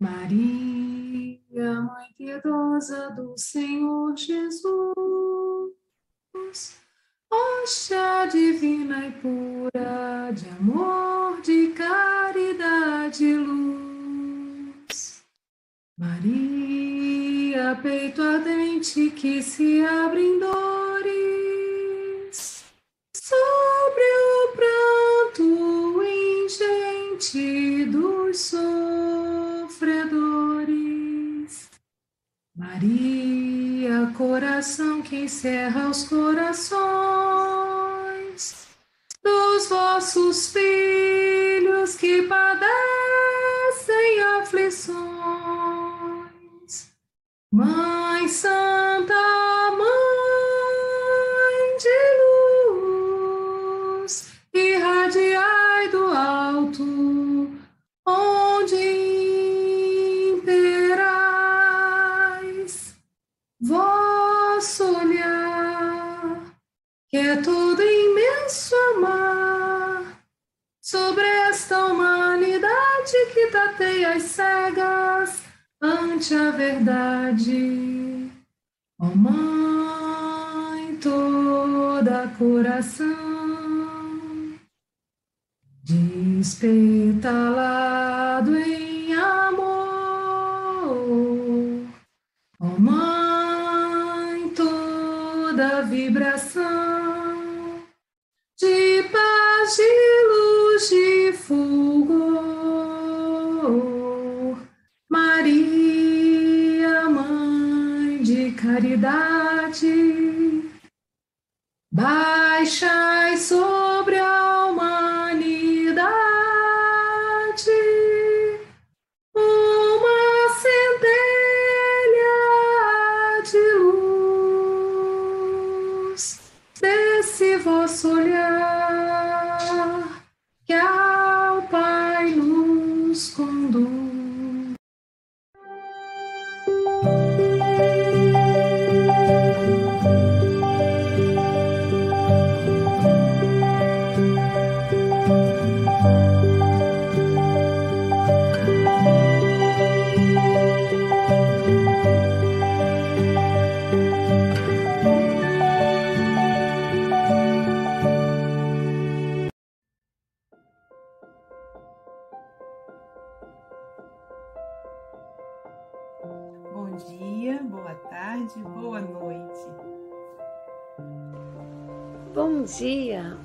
Maria, Mãe piedosa do Senhor Jesus, Hóstia divina e pura de amor, de caridade e luz. Maria, peito ardente que se abre em dores, sobre o pranto ingente dos sofredores. Maria, coração que encerra os corações dos vossos filhos que padecem aflições. Mãe Santa, que tateia as cegas ante a verdade. Ó Mãe, toda coração, despetalado em amor. Ó Mãe, toda vibração de paz, de luz, de fulgor. Caridade, baixai sobre a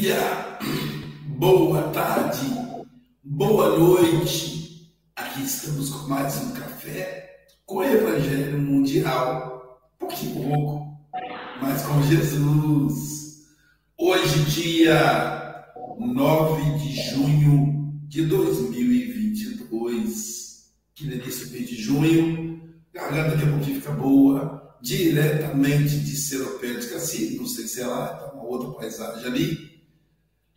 Dia, boa tarde, boa noite. Aqui estamos com mais um café com o Evangelho Mundial. Pouquinho pouco, mas com Jesus. Hoje, dia 9 de junho de 2022. Que delícia mês de junho. Garganta daqui a pouquinho fica boa. Diretamente de Seropé de Cacique, não sei se é lá, tá uma outra paisagem ali.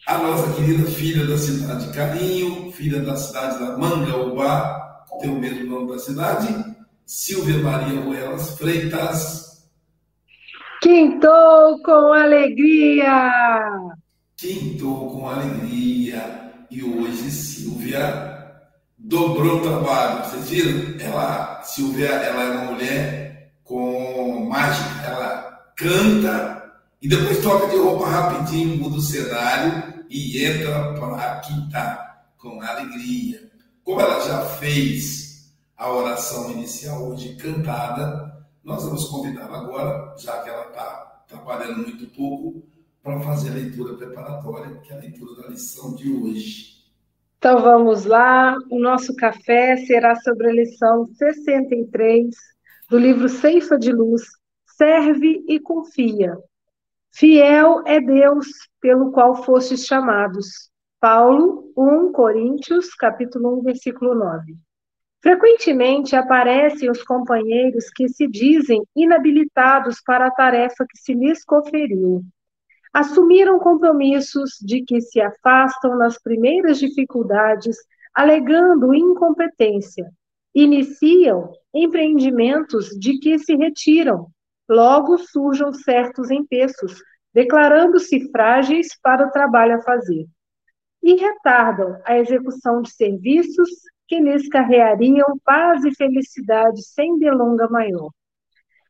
A nossa querida filha da cidade de Carinho, filha da cidade da Mangaubá, tem o mesmo nome da cidade, Silvia Maria Ruelas Freitas. Quintou com alegria! Quintou com alegria. E hoje Silvia dobrou o trabalho. Vocês viram? Ela, Silvia, ela é uma mulher com mágica. Ela canta e depois troca de roupa rapidinho, muda o cenário e entra para quintar com alegria. Como ela já fez a oração inicial hoje cantada, nós vamos convidá-la agora, já que ela está trabalhando muito pouco, para fazer a leitura preparatória, que é a leitura da lição de hoje. Então vamos lá, o nosso café será sobre a lição 63 do livro Ceifa de Luz, Serve e Confia. Fiel é Deus pelo qual fostes chamados. Paulo, 1 Coríntios, capítulo 1, versículo 9. Frequentemente aparecem os companheiros que se dizem inabilitados para a tarefa que se lhes conferiu. Assumiram compromissos de que se afastam nas primeiras dificuldades, alegando incompetência. Iniciam empreendimentos de que se retiram. Logo surjam certos empeços, declarando-se frágeis para o trabalho a fazer. E retardam a execução de serviços que lhes carreariam paz e felicidade sem delonga maior.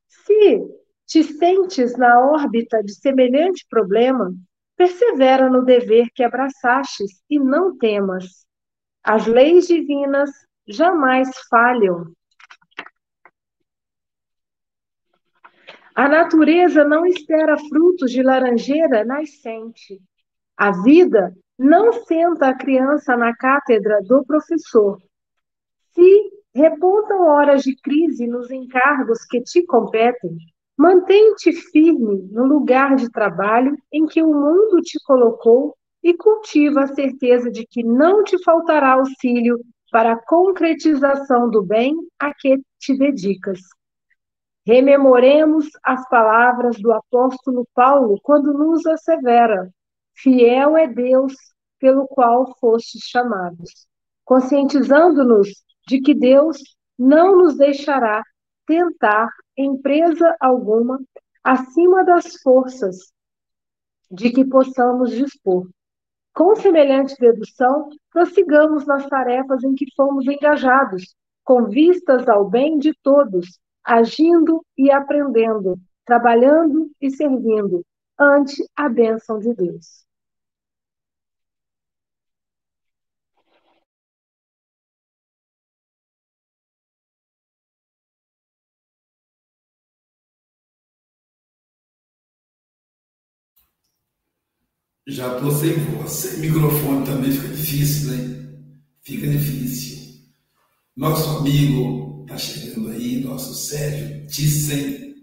Se te sentes na órbita de semelhante problema, persevera no dever que abraçastes e não temas. As leis divinas jamais falham. A natureza não espera frutos de laranjeira nascente. A vida não senta a criança na cátedra do professor. Se repontam horas de crise nos encargos que te competem, mantém-te firme no lugar de trabalho em que o mundo te colocou e cultiva a certeza de que não te faltará auxílio para a concretização do bem a que te dedicas. Rememoremos as palavras do apóstolo Paulo quando nos assevera: Fiel é Deus pelo qual fostes chamados, conscientizando-nos de que Deus não nos deixará tentar empresa alguma acima das forças de que possamos dispor. Com semelhante dedução, prossigamos nas tarefas em que fomos engajados, com vistas ao bem de todos, agindo e aprendendo, trabalhando e servindo, ante a bênção de Deus. Já estou sem voz. Sem microfone também fica difícil, né? Fica difícil. Nosso amigo está chegando aí, nosso Sérgio Thyssen.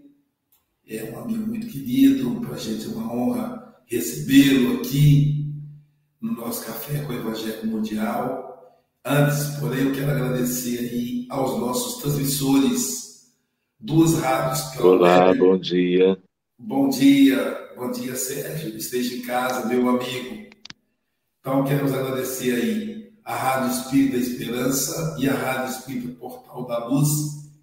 É um amigo muito querido. Para a gente é uma honra recebê-lo aqui no nosso Café com o Evangelho Mundial. Antes, porém, eu quero agradecer aí aos nossos transmissores, duas rádios. Olá, bom dia. Bom dia, bom dia, Sérgio. Esteja em casa, meu amigo. Então, queremos agradecer aí a Rádio Espírita Esperança e a Rádio Espírita Portal da Luz,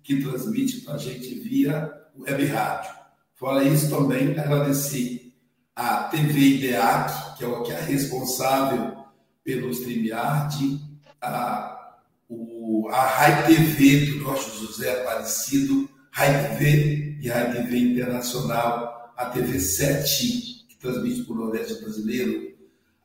que transmite para a gente via web rádio. Fora isso, também agradecer a TV IDEAC, que é que é responsável pelo StreamYard, a, a Rai TV do nosso José Aparecido, Rai TV e Rai TV Internacional, a TV 7, que transmite para o Nordeste Brasileiro,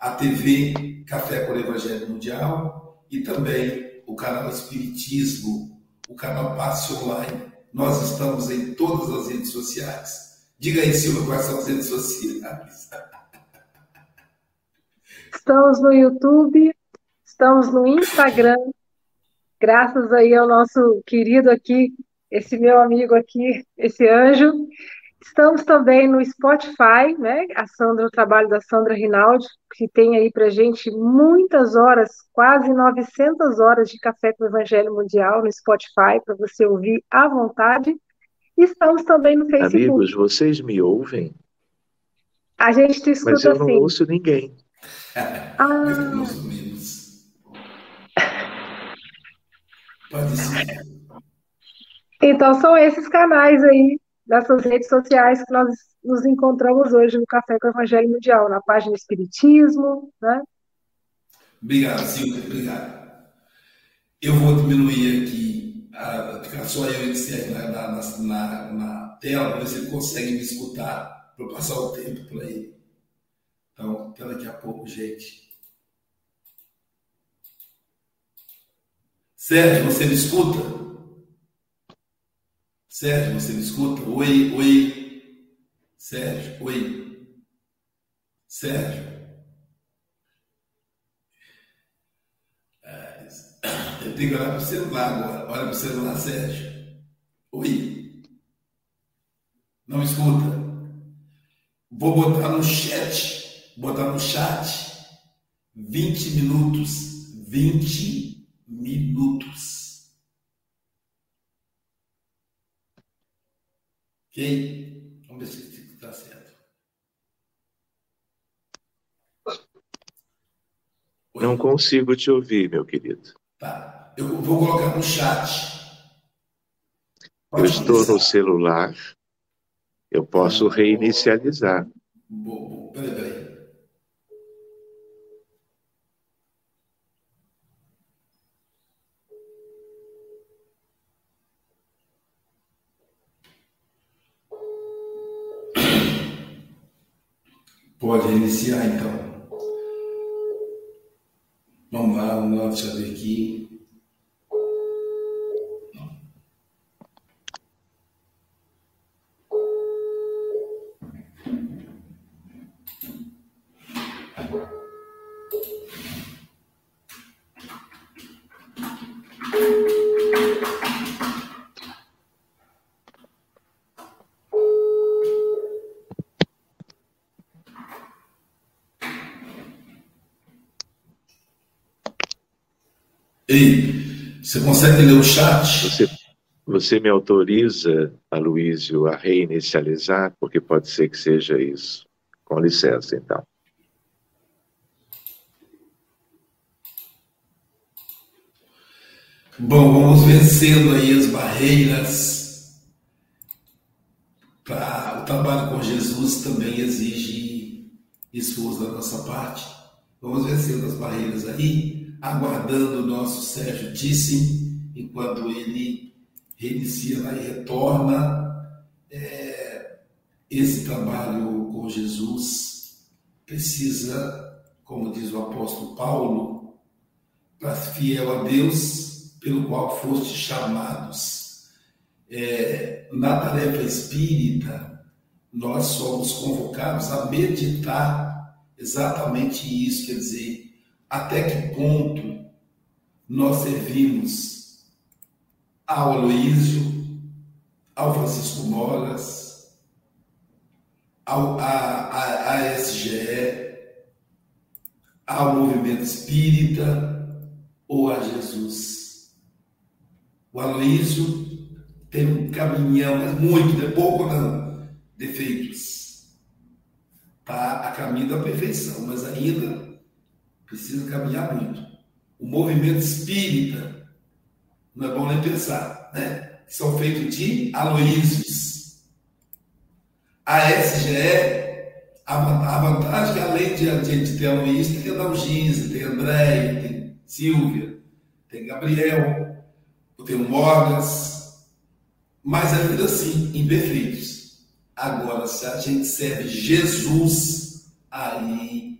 a TV Café com o Evangelho Mundial e também o canal Espiritismo, o canal Passe Online. Nós estamos em todas as redes sociais. Diga aí, Silvia, quais são as redes sociais? Estamos no YouTube, estamos no Instagram, graças aí ao nosso querido aqui, esse meu amigo aqui, esse anjo. Estamos também no Spotify, né? A Sandra, o trabalho da Sandra Rinaldi, que tem aí para gente muitas horas, quase 900 horas de Café com o Evangelho Mundial no Spotify, para você ouvir à vontade. E estamos também no Facebook. Amigos, vocês me ouvem? A gente te escuta Mas eu não assim. ouço ninguém. Ah, Pode ser. então são esses canais aí dessas redes sociais que nós nos encontramos hoje no Café com o Evangelho Mundial, na página Espiritismo, né? Obrigado, Silvia, obrigado. Eu vou diminuir aqui, a, ficar só eu e Sérgio na, na, na, tela, para ver se ele consegue me escutar, para passar o tempo para ele. Então, até daqui a pouco, gente. Sérgio, você me escuta? Sérgio, você me escuta? Oi, oi. Sérgio, oi. Sérgio. Eu tenho que olhar para o celular agora. Olha para o celular, Sérgio. Oi. Não me escuta? Vou botar no chat. Botar no chat. 20 minutos. 20 minutos. Ok? Vamos ver se está certo. Oi? Não consigo te ouvir, meu querido. Tá. Eu vou colocar no chat. Eu Pode estou começar. no celular. Eu posso reinicializar. Bo- bo- Peraí, peraí. Pode iniciar então. Vamos lá, vamos lá, deixa eu ver aqui. Ei, você consegue ler o chat? Você, você me autoriza, Aloísio, a reinicializar? Porque pode ser que seja isso. Com licença, então. Bom, vamos vencendo aí as barreiras. Pra, o trabalho com Jesus também exige esforço da nossa parte. Vamos vencendo as barreiras aí, aguardando o nosso Sérgio disse, enquanto ele reinicia lá e retorna. É, esse trabalho com Jesus precisa, como diz o apóstolo Paulo, para fiel a Deus, pelo qual foste chamados. É, na tarefa espírita, nós somos convocados a meditar exatamente isso, quer dizer, até que ponto nós servimos ao Aloísio, ao Francisco Moras, ao, a, a, a SGE, ao movimento espírita ou a Jesus. O Aloísio tem um caminhão, mas muito, não é pouco não, defeitos. Está a caminho da perfeição, mas ainda precisa caminhar muito. O movimento espírita, não é bom nem pensar, né? São feitos de Aloísios. A SGE, a a vantagem é que além de, de, de ter Aloísio, tem Adalgise, tem Andréia, tem Silvia, tem Gabriel, tem o Mogas, mas ainda assim imperfeitos. Agora, se a gente serve Jesus, aí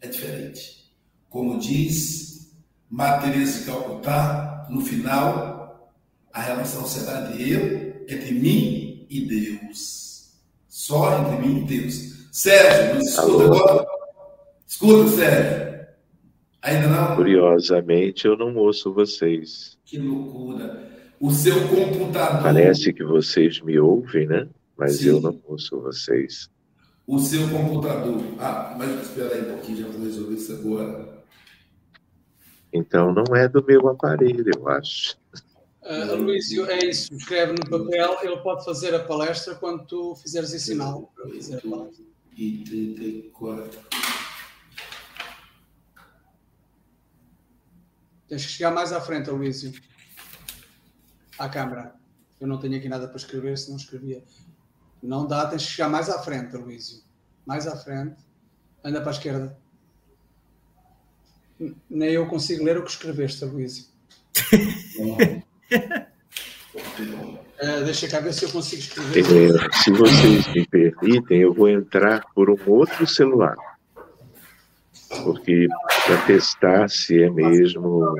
é diferente. Como diz Matheus de Calcutá, no final, a relação será de eu, entre mim e Deus. Só entre mim e Deus. Sérgio, nos escuta Alô? agora? Escuta, Sérgio. Ainda não? Curiosamente, eu não ouço vocês. Que loucura. O seu computador. Parece que vocês me ouvem, né? Mas Sim. eu não ouço vocês. O seu computador. Ah, mas espera aí um pouquinho, já vou resolver isso agora. Então não é do meu aparelho, eu acho. Uh, Luísio, é isso. Escreve no papel, ele pode fazer a palestra quando tu fizeres esse sinal. para fazer. E 34. Tens que chegar mais à frente, Luísio. À câmara. Eu não tenho aqui nada para escrever, se não escrevia. Não dá, tens que chegar mais à frente, Luísio. Mais à frente. Anda para a esquerda. Nem eu consigo ler o que escreveste, Luísio. Uh, deixa cá ver se eu consigo escrever. É, se vocês me permitem, eu vou entrar por um outro celular. Porque para testar se é mesmo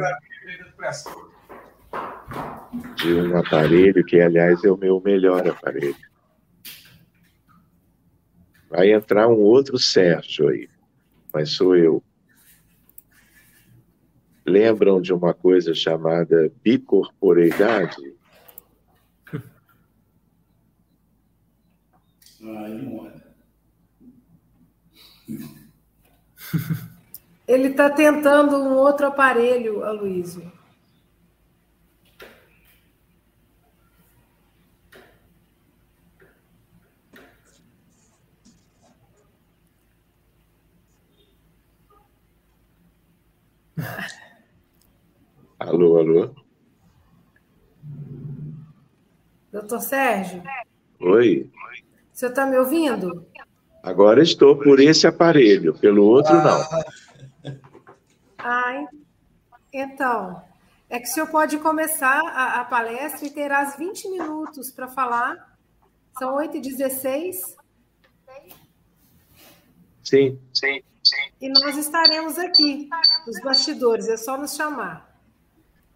de um aparelho, que aliás é o meu melhor aparelho. Vai entrar um outro Sérgio aí, mas sou eu. Lembram de uma coisa chamada bicorporeidade? Olha. Ele está tentando um outro aparelho, Aloysio. Alô, alô. Doutor Sérgio? Oi. O senhor está me ouvindo? Agora estou por esse aparelho, pelo outro não. Ah, então. É que o senhor pode começar a, a palestra e terá 20 minutos para falar. São 8h16. Sim, sim, sim. E nós estaremos aqui, nos bastidores, é só nos chamar.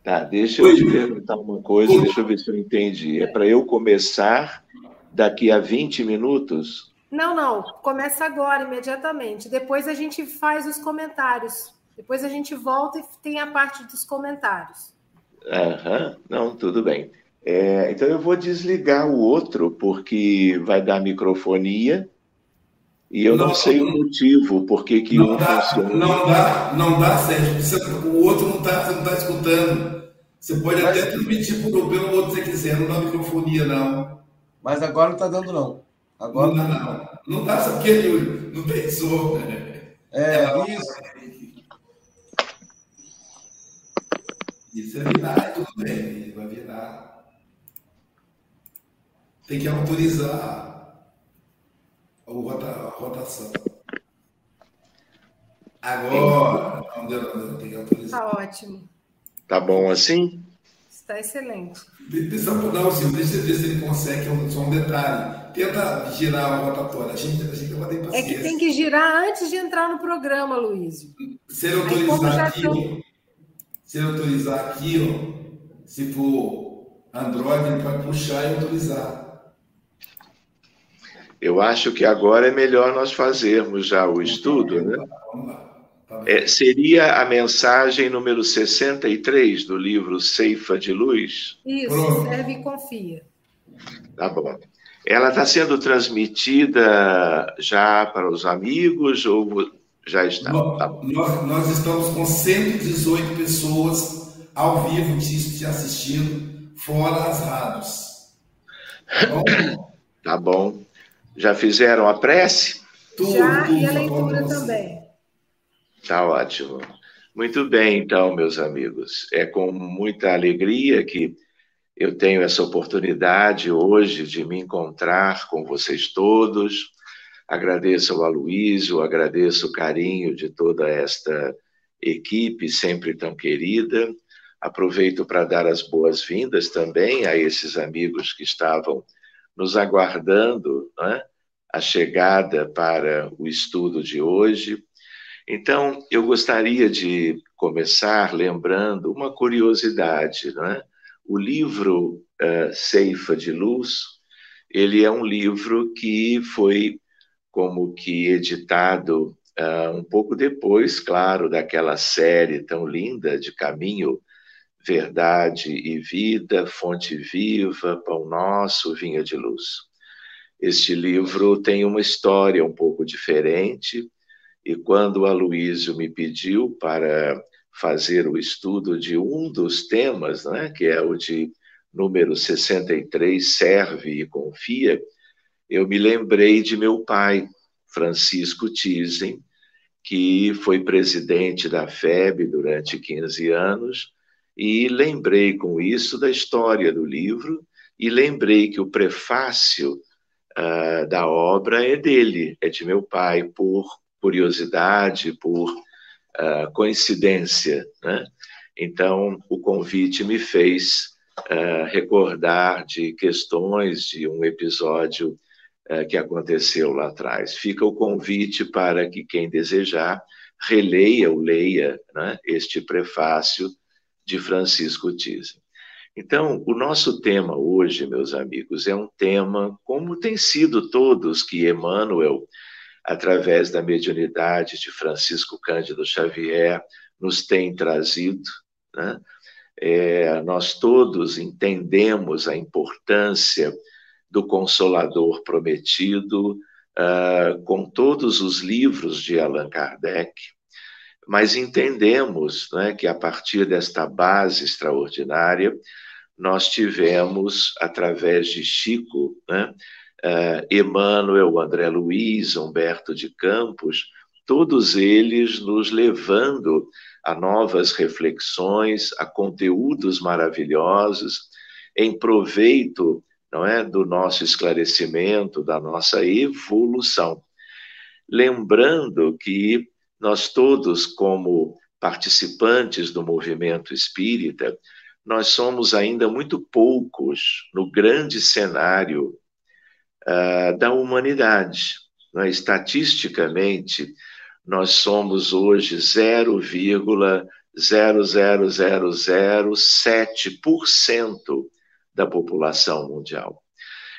Tá, deixa eu te perguntar uma coisa, deixa eu ver se eu entendi. É para eu começar daqui a 20 minutos? Não, não. Começa agora, imediatamente. Depois a gente faz os comentários. Depois a gente volta e tem a parte dos comentários. Aham, não, tudo bem. É, então eu vou desligar o outro, porque vai dar microfonia. E eu não, não sei o motivo, por que um dá, funciona. Não dá, não dá, Sérgio. O outro não está, você não está escutando. Você pode Mas... até transmitir pelo, pelo outro se você quiser, não dá microfonia, não. Mas agora não está dando, não. Agora não, não, não. Não dá, sabe que ele não pensou. É, é isso. Isso é virar, tudo bem, vai virar. Tem que autorizar a rotação. Agora, não deu, não deu, tem que autorizar. Está ótimo. Tá bom assim? Está excelente. Deixa, não, Silvio, deixa eu ver se ele consegue, é só um detalhe. Tenta girar a rotatória. A gente, a gente vai ter paciência. É que tem que girar antes de entrar no programa, Luísio. Se ele autorizar aqui, tô... se ele autorizar aqui, ó, se for Android, ele pode puxar e autorizar. Eu acho que agora é melhor nós fazermos já o estudo, né? É, seria a mensagem número 63 do livro Ceifa de Luz? Isso, serve e confia. Tá bom. Ela está sendo transmitida já para os amigos ou já está? Nós, tá nós, nós, estamos com 118 pessoas ao vivo te assistindo, fora as rádios. Tá bom? tá bom. Já fizeram a prece? Tudo, já, tudo, e a leitura também. Tá ótimo. Muito bem, então, meus amigos. É com muita alegria que eu tenho essa oportunidade hoje de me encontrar com vocês todos. Agradeço ao Aloysio, agradeço o carinho de toda esta equipe sempre tão querida. Aproveito para dar as boas-vindas também a esses amigos que estavam nos aguardando né, a chegada para o estudo de hoje. Então, eu gostaria de começar lembrando uma curiosidade, né? O livro uh, Ceifa de Luz, ele é um livro que foi como que editado uh, um pouco depois, claro, daquela série tão linda de Caminho, Verdade e Vida, Fonte Viva, Pão Nosso, Vinha de Luz. Este livro tem uma história um pouco diferente, e quando o Aloísio me pediu para fazer o estudo de um dos temas, né, que é o de número 63, Serve e Confia, eu me lembrei de meu pai, Francisco Thyssen, que foi presidente da FEB durante 15 anos, e lembrei com isso da história do livro, e lembrei que o prefácio uh, da obra é dele, é de meu pai, por curiosidade, por uh, coincidência. Né? Então, o convite me fez uh, recordar de questões de um episódio que aconteceu lá atrás. Fica o convite para que quem desejar releia ou leia né, este prefácio de Francisco Thyssen. Então, o nosso tema hoje, meus amigos, é um tema, como tem sido todos que Emmanuel através da mediunidade de Francisco Cândido Xavier, nos tem trazido. Né? É, nós todos entendemos a importância do Consolador Prometido, uh, com todos os livros de Allan Kardec, mas entendemos né, que a partir desta base extraordinária, nós tivemos, através de Chico, né, uh, Emmanuel, André Luiz, Humberto de Campos, todos eles nos levando a novas reflexões, a conteúdos maravilhosos, em proveito, não é, do nosso esclarecimento, da nossa evolução. Lembrando que nós todos, como participantes do movimento espírita, nós somos ainda muito poucos no grande cenário uh, da humanidade. Né? Estatisticamente, nós somos hoje 0,00007% da população mundial.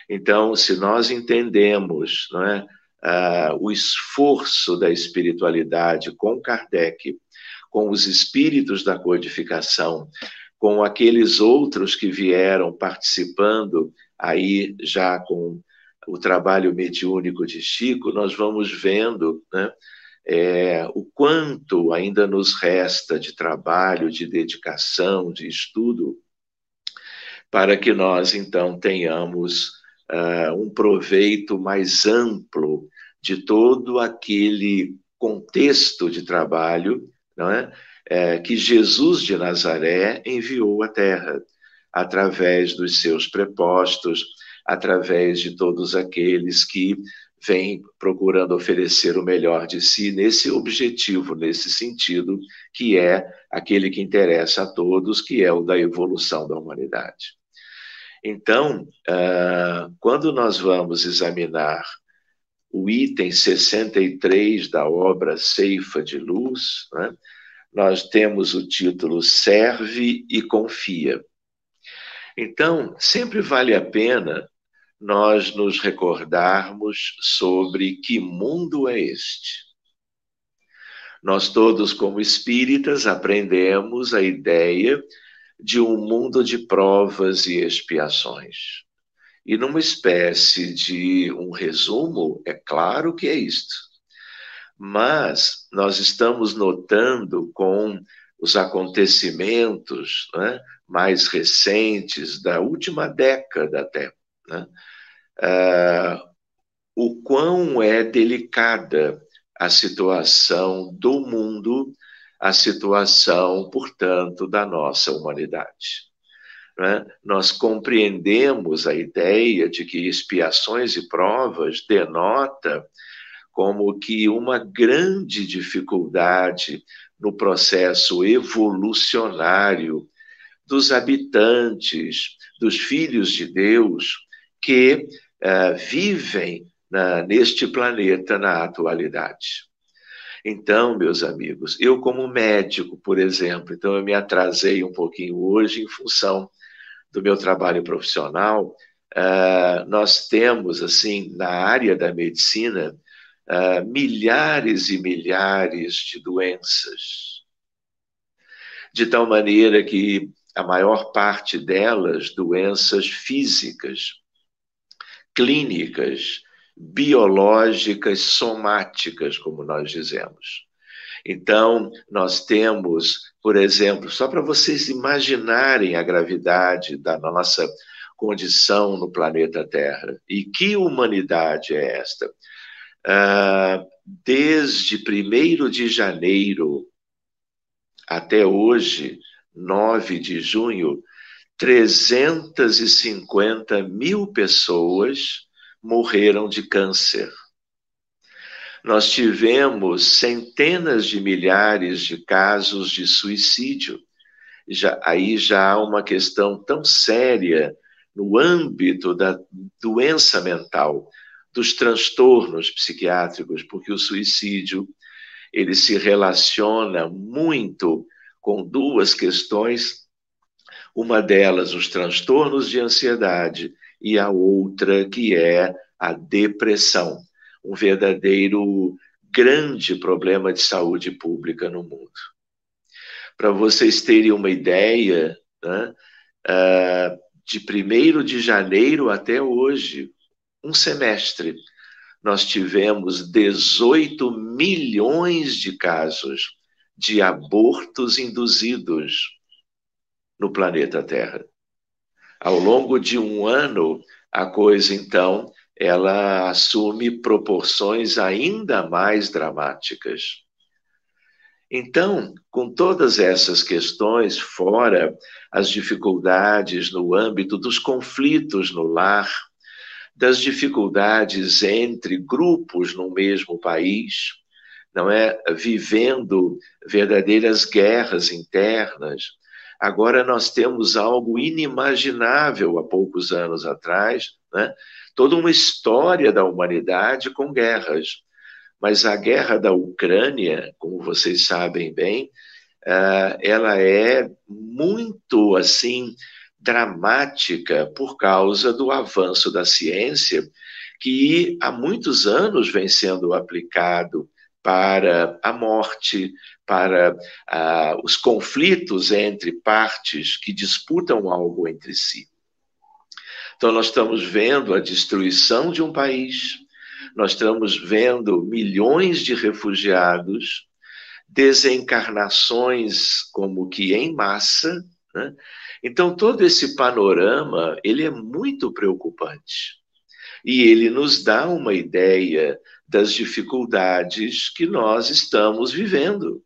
Então, se nós entendemos não é, uh, o esforço da espiritualidade com Kardec, com os espíritos da codificação, com aqueles outros que vieram participando aí já com o trabalho mediúnico de Chico, nós vamos vendo né, é, o quanto ainda nos resta de trabalho, de dedicação, de estudo, para que nós então tenhamos uh, um proveito mais amplo de todo aquele contexto de trabalho não é? é? que Jesus de Nazaré enviou à Terra, através dos seus prepostos, através de todos aqueles que vêm procurando oferecer o melhor de si nesse objetivo, nesse sentido, que é aquele que interessa a todos, que é o da evolução da humanidade. Então, uh, quando nós vamos examinar o item 63 da obra Ceifa de Luz, né, nós temos o título Serve e Confia. Então, sempre vale a pena nós nos recordarmos sobre que mundo é este. Nós todos, como espíritas, aprendemos a ideia de um mundo de provas e expiações. E numa espécie de um resumo, é claro que é isto. Mas nós estamos notando com os acontecimentos né, mais recentes da última década até, né, uh, o quão é delicada a situação do mundo, a situação, portanto, da nossa humanidade. Né? Nós compreendemos a ideia de que expiações e provas denota como que uma grande dificuldade no processo evolucionário dos habitantes, dos filhos de Deus que uh, vivem na, neste planeta na atualidade. Então, meus amigos, eu como médico, por exemplo, então eu me atrasei um pouquinho hoje em função do meu trabalho profissional, uh, nós temos, assim, na área da medicina, uh, milhares e milhares de doenças. De tal maneira que a maior parte delas, doenças físicas, clínicas, biológicas, somáticas, como nós dizemos. Então, nós temos, por exemplo, só para vocês imaginarem a gravidade da nossa condição no planeta Terra. E que humanidade é esta? Ah, desde 1 de janeiro até hoje, 9 de junho, 350 mil pessoas morreram de câncer nós tivemos centenas de milhares de casos de suicídio. Já, aí já há uma questão tão séria no âmbito da doença mental, dos transtornos psiquiátricos, porque o suicídio ele se relaciona muito com duas questões, uma delas os transtornos de ansiedade e a outra que é a depressão um verdadeiro grande problema de saúde pública no mundo. Para vocês terem uma ideia, né, uh, de 1 de janeiro até hoje, um semestre, nós tivemos 18 milhões de casos de abortos induzidos no planeta Terra. Ao longo de um ano, a coisa, então, ela assume proporções ainda mais dramáticas. Então, com todas essas questões, fora as dificuldades no âmbito dos conflitos no lar, das dificuldades entre grupos no mesmo país, não é? Vivendo verdadeiras guerras internas. Agora nós temos algo inimaginável há poucos anos atrás, né? toda uma história da humanidade com guerras. Mas a guerra da Ucrânia, como vocês sabem bem, eh, ela é muito assim dramática por causa do avanço da ciência que há muitos anos vem sendo aplicado para a morte, para uh, os conflitos entre partes que disputam algo entre si. Então, nós estamos vendo a destruição de um país, nós estamos vendo milhões de refugiados, desencarnações como que em massa. Né? Então, todo esse panorama ele é muito preocupante. E ele nos dá uma ideia das dificuldades que nós estamos vivendo.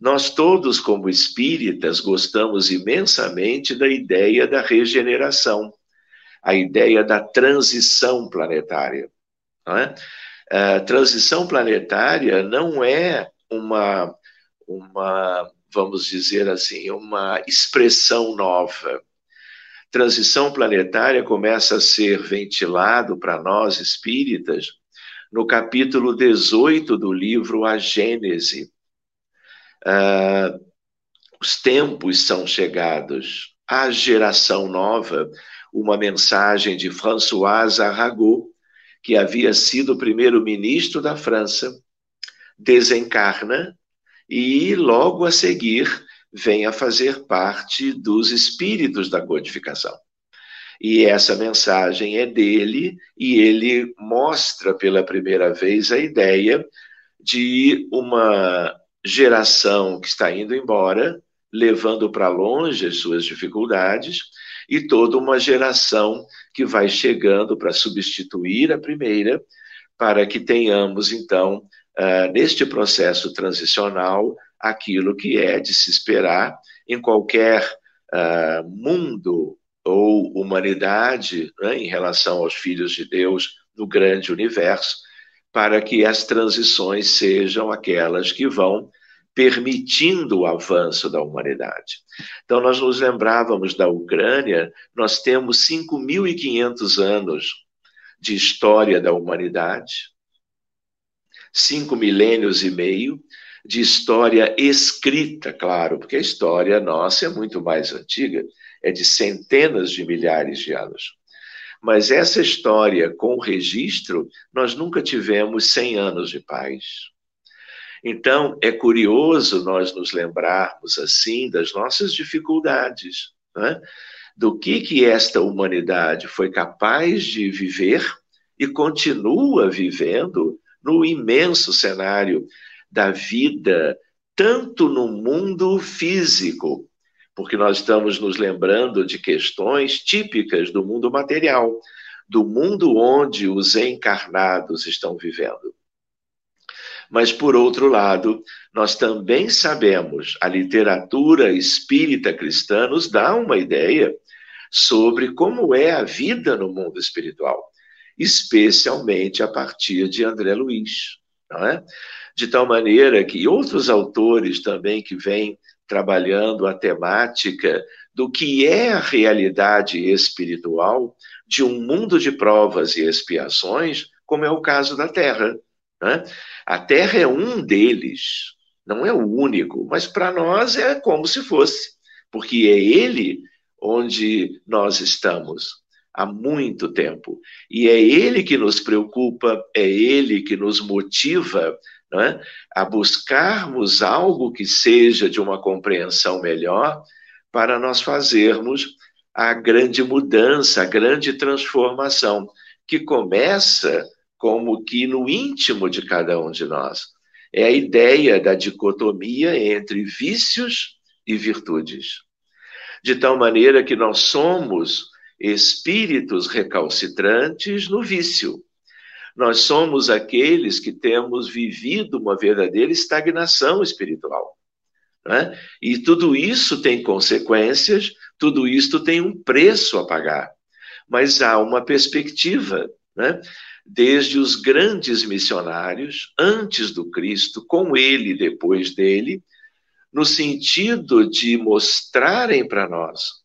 Nós todos, como espíritas, gostamos imensamente da ideia da regeneração a ideia da transição planetária. É? A transição planetária não é uma, uma, vamos dizer assim, uma expressão nova. Transição planetária começa a ser ventilado para nós espíritas no capítulo 18 do livro A Gênese. Uh, os tempos são chegados, a geração nova uma mensagem de François Arago, que havia sido primeiro-ministro da França, desencarna e logo a seguir vem a fazer parte dos espíritos da codificação. E essa mensagem é dele, e ele mostra pela primeira vez a ideia de uma geração que está indo embora, levando para longe as suas dificuldades, e toda uma geração que vai chegando para substituir a primeira, para que tenhamos, então, uh, neste processo transicional, aquilo que é de se esperar em qualquer uh, mundo ou humanidade né, em relação aos filhos de Deus no grande universo, para que as transições sejam aquelas que vão permitindo o avanço da humanidade. Então, nós nos lembrávamos da Ucrânia, nós temos 5.500 anos de história da humanidade, cinco milênios e meio de história escrita, claro, porque a história nossa é muito mais antiga, é de centenas de milhares de anos. Mas essa história com registro, nós nunca tivemos 100 anos de paz. Então, é curioso nós nos lembrarmos assim das nossas dificuldades, né? do que, que esta humanidade foi capaz de viver e continua vivendo no imenso cenário da vida, tanto no mundo físico, porque nós estamos nos lembrando de questões típicas do mundo material, do mundo onde os encarnados estão vivendo. Mas, por outro lado, nós também sabemos, a literatura espírita cristã nos dá uma ideia sobre como é a vida no mundo espiritual, especialmente a partir de André Luiz. Não é? De tal maneira que outros autores também que vêm trabalhando a temática do que é a realidade espiritual de um mundo de provas e expiações, como é o caso da Terra. Né? A Terra é um deles, não é o único, mas para nós é como se fosse, porque é Ele onde nós estamos há muito tempo. E é Ele que nos preocupa, é Ele que nos motiva é? a buscarmos algo que seja de uma compreensão melhor para nós fazermos a grande mudança, a grande transformação, que começa como que no íntimo de cada um de nós. É a ideia da dicotomia entre vícios e virtudes. De tal maneira que nós somos espíritos recalcitrantes no vício. Nós somos aqueles que temos vivido uma verdadeira estagnação espiritual. Né? E tudo isso tem consequências, tudo isso tem um preço a pagar. Mas há uma perspectiva, né? desde os grandes missionários, antes do Cristo, com ele e depois dele, no sentido de mostrarem para nós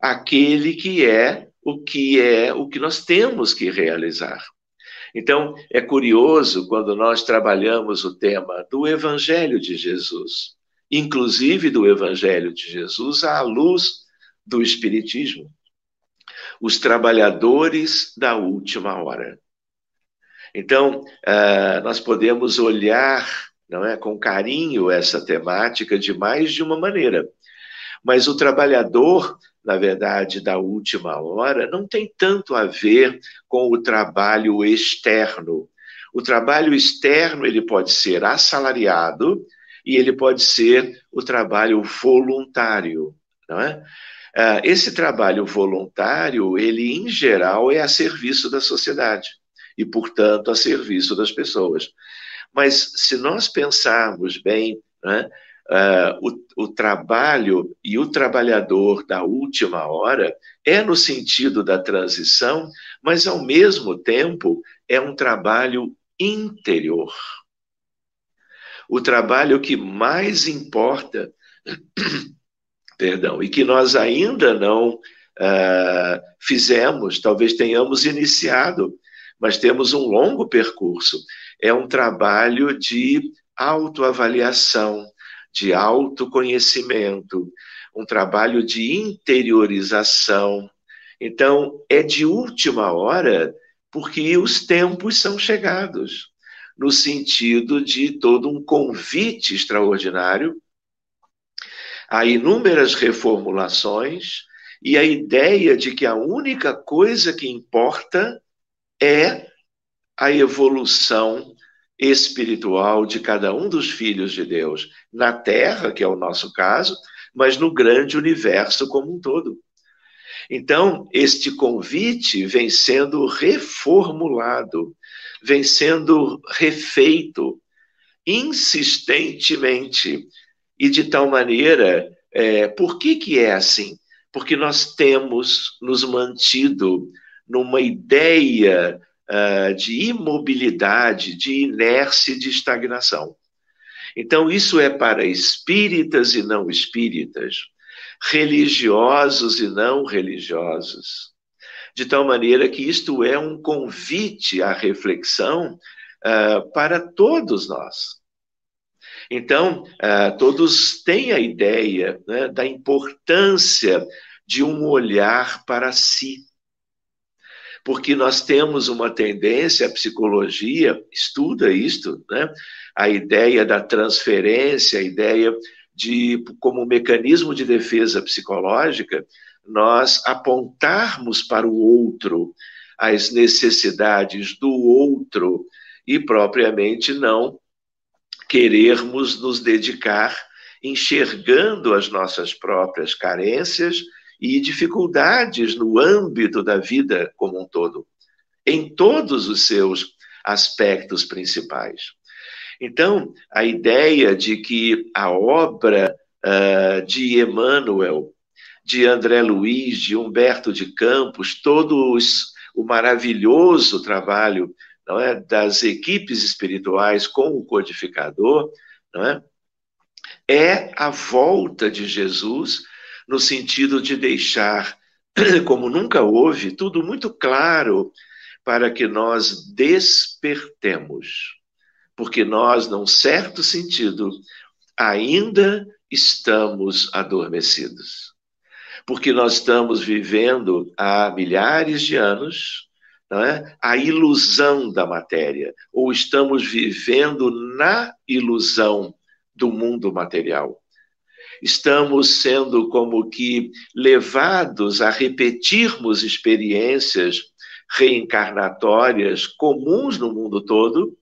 aquele que é o que é o que nós temos que realizar. Então, é curioso quando nós trabalhamos o tema do Evangelho de Jesus, inclusive do Evangelho de Jesus à luz do Espiritismo. Os trabalhadores da última hora. Então, uh, nós podemos olhar não é, com carinho essa temática de mais de uma maneira. Mas o trabalhador, na verdade, da última hora, não tem tanto a ver com o trabalho externo. O trabalho externo ele pode ser assalariado e ele pode ser o trabalho voluntário, não é? Ah, esse trabalho voluntário, ele em geral é a serviço da sociedade e, portanto, a serviço das pessoas. Mas se nós pensarmos bem, né, uh, o, o trabalho e o trabalhador da última hora é no sentido da transição, mas ao mesmo tempo é um trabalho interior. O trabalho que mais importa, perdão, e que nós ainda não uh, fizemos, talvez tenhamos iniciado, mas temos um longo percurso. É um trabalho de autoavaliação, de autoconhecimento, um trabalho de interiorização. Então, é de última hora, porque os tempos são chegados, no sentido de todo um convite extraordinário a inúmeras reformulações e a ideia de que a única coisa que importa é a evolução espiritual de cada um dos filhos de Deus, na Terra, que é o nosso caso, mas no grande universo como um todo. Então, este convite vem sendo reformulado, vem sendo refeito insistentemente e de tal maneira, é, por que que é assim? Porque nós temos nos mantido numa ideia uh, de imobilidade, de inércia e de estagnação. Então, isso é para espíritas e não espíritas, religiosos e não religiosos, de tal maneira que isto é um convite à reflexão uh, para todos nós. Então, uh, todos têm a ideia né, da importância de um olhar para si porque nós temos uma tendência, a psicologia estuda isto, né? a ideia da transferência, a ideia de, como mecanismo de defesa psicológica, nós apontarmos para o outro as necessidades do outro e propriamente não querermos nos dedicar enxergando as nossas próprias carências e dificuldades no âmbito da vida como um todo, em todos os seus aspectos principais. Então, a ideia de que a obra uh, de Emmanuel, de André Luiz, de Humberto de Campos, todos o maravilhoso trabalho não é, das equipes espirituais com o codificador, não é, é a volta de Jesus no sentido de deixar, como nunca houve, tudo muito claro para que nós despertemos. Porque nós, num certo sentido, ainda estamos adormecidos. Porque nós estamos vivendo há milhares de anos é? a ilusão da matéria, ou estamos vivendo na ilusão do mundo material estamos sendo como que levados a repetirmos experiências reencarnatórias comuns no mundo todo,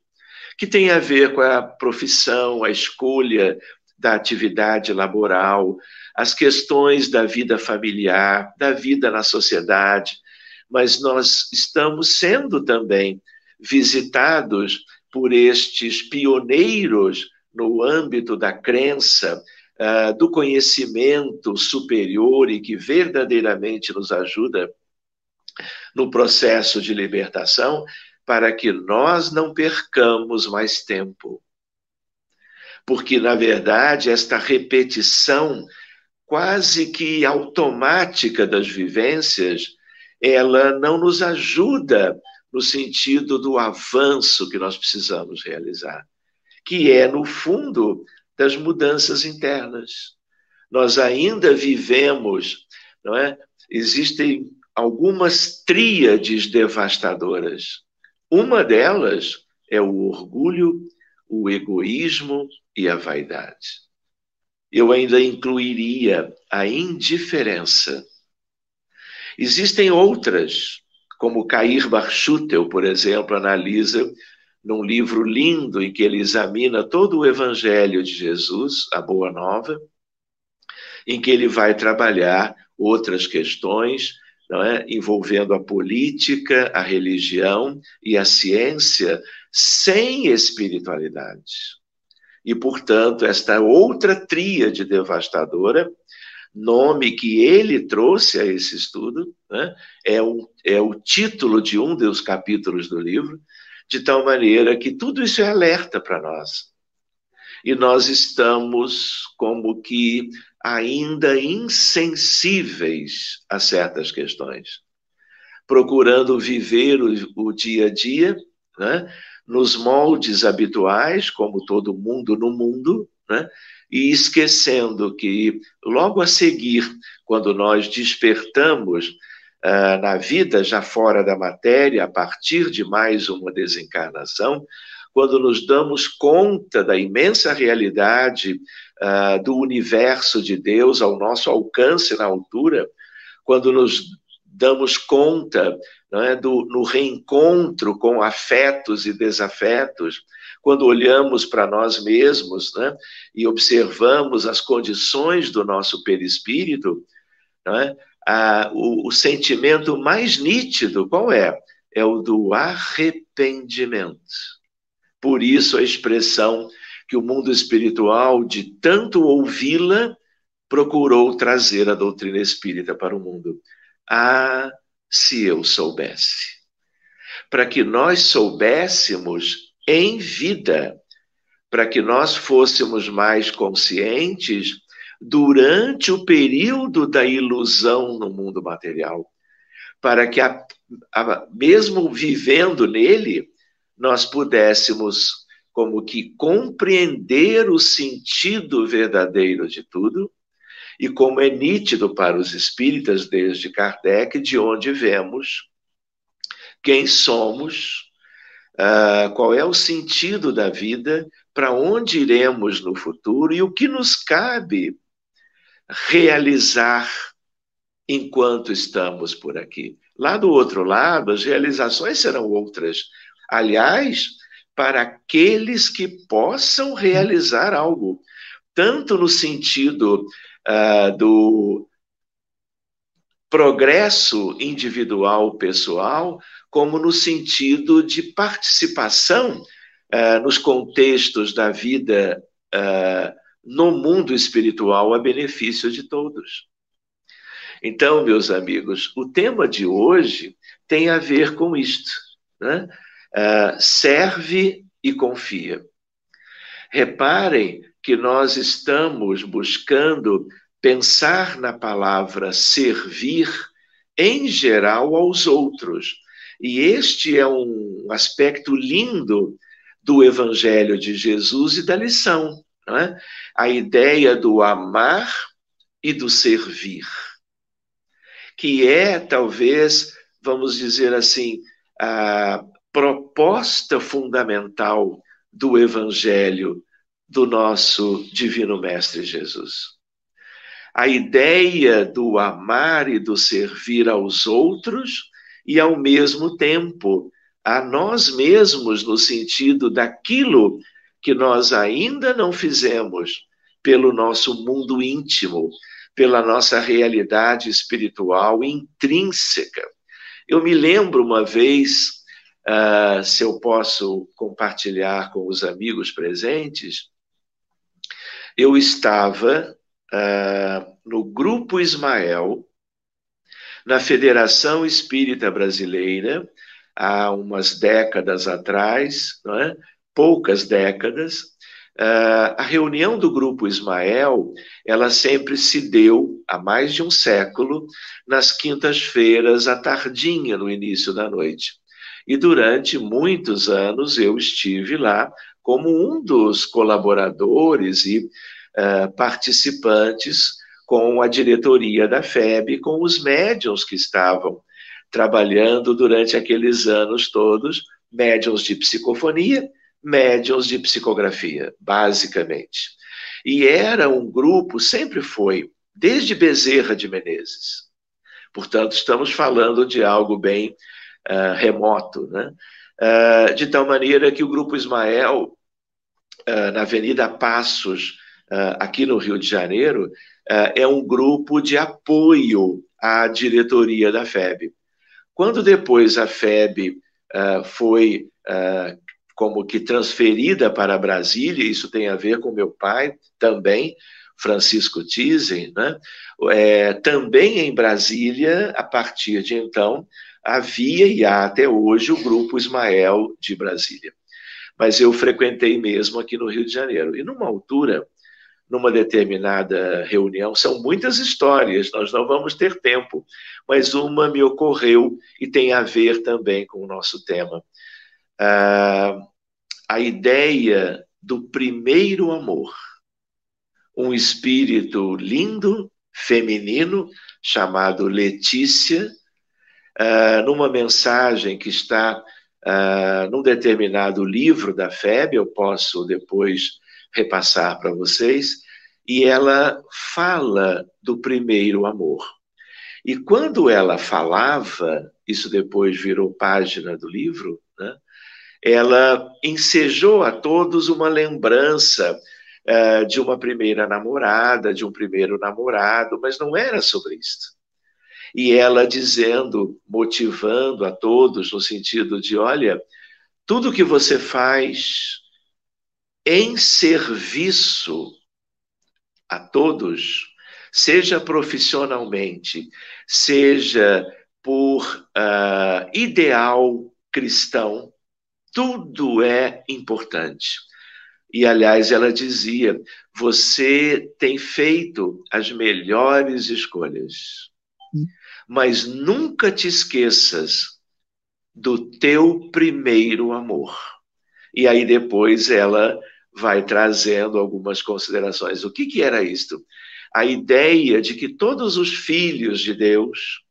que tem a ver com a profissão, a escolha da atividade laboral, as questões da vida familiar, da vida na sociedade, mas nós estamos sendo também visitados por estes pioneiros no âmbito da crença, uh, do conhecimento superior e que verdadeiramente nos ajuda no processo de libertação, para que nós não percamos mais tempo. Porque, na verdade, esta repetição quase que automática das vivências, ela não nos ajuda no sentido do avanço que nós precisamos realizar, que é, no fundo, das mudanças internas. Nós ainda vivemos, não é? Existem algumas tríades devastadoras. Uma delas é o orgulho, o egoísmo e a vaidade. Eu ainda incluiria a indiferença. Existem outras, como Cair Barchutel, por exemplo, analisa num livro lindo em que ele examina todo o evangelho de Jesus, a Boa Nova, em que ele vai trabalhar outras questões, é? envolvendo a política, a religião e a ciência, sem espiritualidade. E, portanto, esta outra tríade devastadora, nome que ele trouxe a esse estudo, né, é, o, é o título de um dos capítulos do livro, de tal maneira que tudo isso é alerta para nós. E nós estamos como que ainda insensíveis a certas questões, procurando viver o, o dia a dia, né, nos moldes habituais, como todo mundo no mundo, né, e esquecendo que logo a seguir, quando nós despertamos uh, na vida já fora da matéria, a partir de mais uma desencarnação, quando nos damos conta da imensa realidade uh, do universo de Deus ao nosso alcance na altura, quando nos damos conta é, do, no reencontro com afetos e desafetos, quando olhamos para nós mesmos né, e observamos as condições do nosso perispírito, é, o, o sentimento mais nítido qual é? É o do arrependimento. Por isso a expressão que o mundo espiritual, de tanto ouvi-la, procurou trazer a doutrina espírita para o mundo. Ah, se eu soubesse! Para que nós soubéssemos em vida, para que nós fôssemos mais conscientes durante o período da ilusão no mundo material, para que, a, a, mesmo vivendo nele, nós pudéssemos como que compreender o sentido verdadeiro de tudo, e como é nítido para os espíritas desde Kardec, de onde vemos, quem somos, uh, qual é o sentido da vida, para onde iremos no futuro e o que nos cabe realizar enquanto estamos por aqui. Lá do outro lado, as realizações serão outras. Aliás, para aqueles que possam realizar algo, tanto no sentido uh, do progresso individual, pessoal, como no sentido de participação uh, nos contextos da vida uh, no mundo espiritual a benefício de todos. Então, meus amigos, o tema de hoje tem a ver com isto. Né? Uh, serve e confia. Reparem que nós estamos buscando pensar na palavra servir em geral aos outros. E este é um aspecto lindo do Evangelho de Jesus e da lição. É? A ideia do amar e do servir, que é, talvez, vamos dizer assim, a proposta fundamental do Evangelho do nosso Divino Mestre Jesus. A ideia do amar e do servir aos outros e, ao mesmo tempo, a nós mesmos, no sentido daquilo que nós ainda não fizemos pelo nosso mundo íntimo, pela nossa realidade espiritual intrínseca. Eu me lembro uma vez, uh, se eu posso compartilhar com os amigos presentes, eu estava uh, no Grupo Ismael, na Federação Espírita Brasileira, há umas décadas atrás, é? Poucas décadas, Uh, a reunião do grupo Ismael, ela sempre se deu há mais de um século nas quintas-feiras à tardinha, no início da noite. E durante muitos anos eu estive lá como um dos colaboradores e uh, participantes com a diretoria da FEB, com os médiums que estavam trabalhando durante aqueles anos todos, médiums de psicofonia médiums de psicografia, basicamente. E era um grupo, sempre foi, desde Bezerra de Menezes. Portanto, estamos falando de algo bem uh, remoto, né? Uh, de tal maneira que o Grupo Ismael, uh, na Avenida Passos, aqui no Rio de Janeiro, é um grupo de apoio à diretoria da FEB. Quando depois a FEB foi como que transferida para Brasília, isso tem a ver com meu pai também, Francisco Tizen, né? É, também em Brasília, a partir de então, havia e há até hoje o Grupo Ismael de Brasília. Mas eu frequentei mesmo aqui no Rio de Janeiro. E numa altura, numa determinada reunião, são muitas histórias, nós não vamos ter tempo, mas uma me ocorreu e tem a ver também com o nosso tema. Uh, a ideia do primeiro amor. Um espírito lindo, feminino, chamado Letícia, uh, numa mensagem que está uh, num determinado livro da FEB, eu posso depois repassar para vocês, e ela fala do primeiro amor. E quando ela falava, isso depois virou página do livro, né? Ela ensejou a todos uma lembrança uh, de uma primeira namorada, de um primeiro namorado, mas não era sobre isso. E ela dizendo, motivando a todos no sentido de: olha, tudo que você faz em serviço a todos, seja profissionalmente, seja por uh, ideal cristão, tudo é importante. E, aliás, ela dizia: você tem feito as melhores escolhas, mas nunca te esqueças do teu primeiro amor. E aí depois ela vai trazendo algumas considerações. O que, que era isto? A ideia de que todos os filhos de Deus,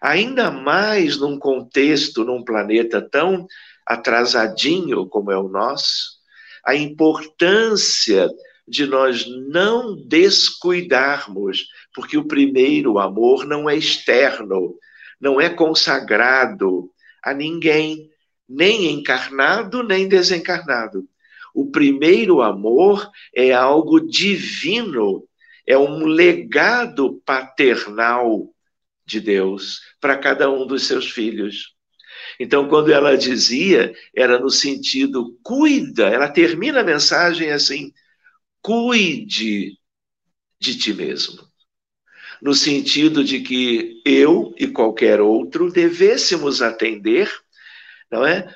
ainda mais num contexto, num planeta tão atrasadinho como é o nosso, a importância de nós não descuidarmos, porque o primeiro amor não é externo, não é consagrado a ninguém, nem encarnado nem desencarnado. O primeiro amor é algo divino, é um legado paternal de Deus para cada um dos seus filhos. Então, quando ela dizia, era no sentido cuida, ela termina a mensagem assim: cuide de ti mesmo. No sentido de que eu e qualquer outro devêssemos atender não é,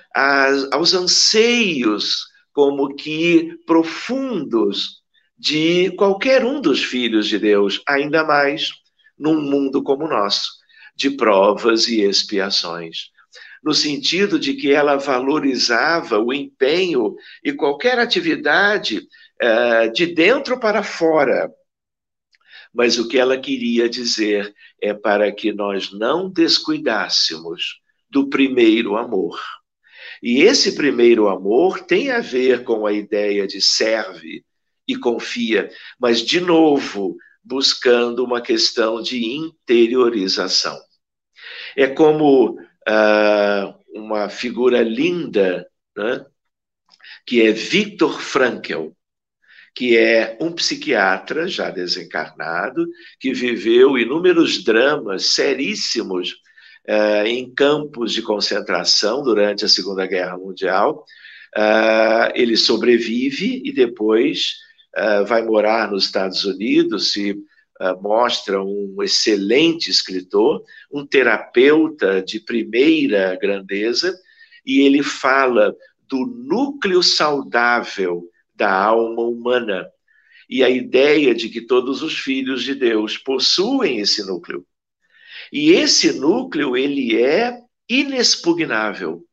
aos anseios como que profundos de qualquer um dos filhos de Deus, ainda mais num mundo como o nosso, de provas e expiações no sentido de que ela valorizava o empenho e qualquer atividade uh, de dentro para fora. Mas o que ela queria dizer é para que nós não descuidássemos do primeiro amor. E esse primeiro amor tem a ver com a ideia de serve e confia, mas, de novo, buscando uma questão de interiorização. É como uh, uma figura linda, né? que é Viktor Frankl, que é um psiquiatra já desencarnado, que viveu inúmeros dramas seríssimos uh, em campos de concentração durante a Segunda Guerra Mundial. Uh, ele sobrevive e depois uh, vai morar nos Estados Unidos, se mostra um excelente escritor, um terapeuta de primeira grandeza, e ele fala do núcleo saudável da alma humana e a ideia de que todos os filhos de Deus possuem esse núcleo. E esse núcleo, ele é inexpugnável,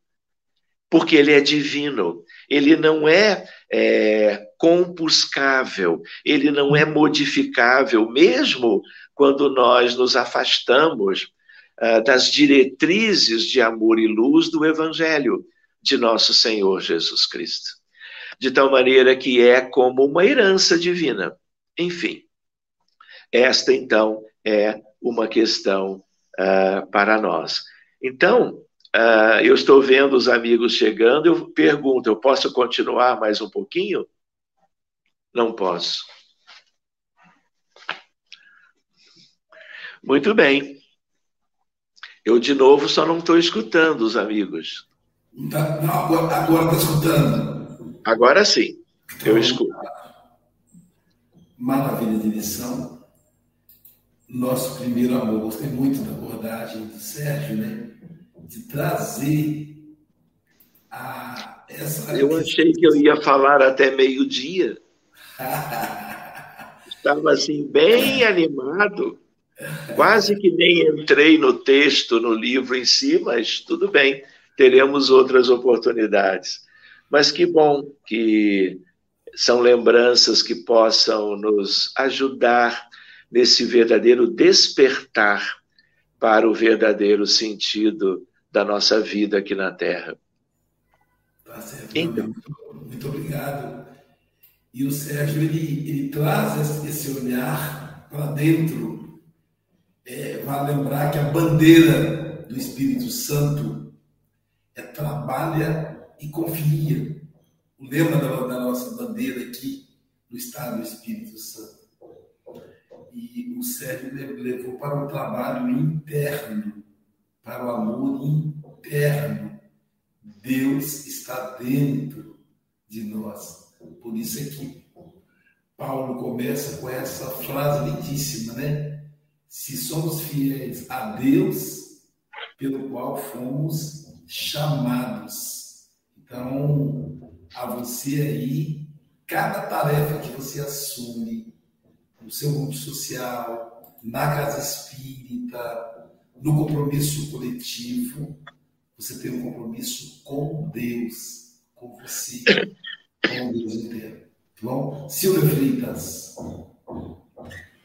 porque ele é divino, ele não é, é compuscável, ele não é modificável, mesmo quando nós nos afastamos uh, das diretrizes de amor e luz do Evangelho de nosso Senhor Jesus Cristo. De tal maneira que é como uma herança divina. Enfim, esta então é uma questão uh, para nós. Então, uh, eu estou vendo os amigos chegando, eu pergunto: eu posso continuar mais um pouquinho? Não posso. Muito bem. Eu, de novo, só não estou escutando os amigos. Tá, não, agora está escutando. Agora sim, então, eu escuto. Maravilha de lição. Nosso primeiro amor. Gostei muito da abordagem do Sérgio, né? De trazer a, essa. Eu achei que eu ia falar até meio-dia. Estava assim, bem animado. Quase que nem entrei no texto, no livro em si, mas tudo bem teremos outras oportunidades. Mas que bom que são lembranças que possam nos ajudar nesse verdadeiro despertar para o verdadeiro sentido da nossa vida aqui na Terra. Tá certo. Então. Muito, muito obrigado. E o Sérgio, ele, ele traz esse olhar para dentro. É, lembrar que a bandeira do Espírito Santo é trabalha e confia. O lema da, da nossa bandeira aqui no Estado do Espírito Santo. E o Sérgio levou para um trabalho interno, para o amor interno. Deus está dentro de nós. Por isso é que Paulo começa com essa frase lindíssima, né? Se somos fiéis a Deus, pelo qual fomos chamados. Então, a você aí, cada tarefa que você assume no seu grupo social, na casa espírita, no compromisso coletivo, você tem um compromisso com Deus, com você, com Deus inteiro. Bom? Silvia Freitas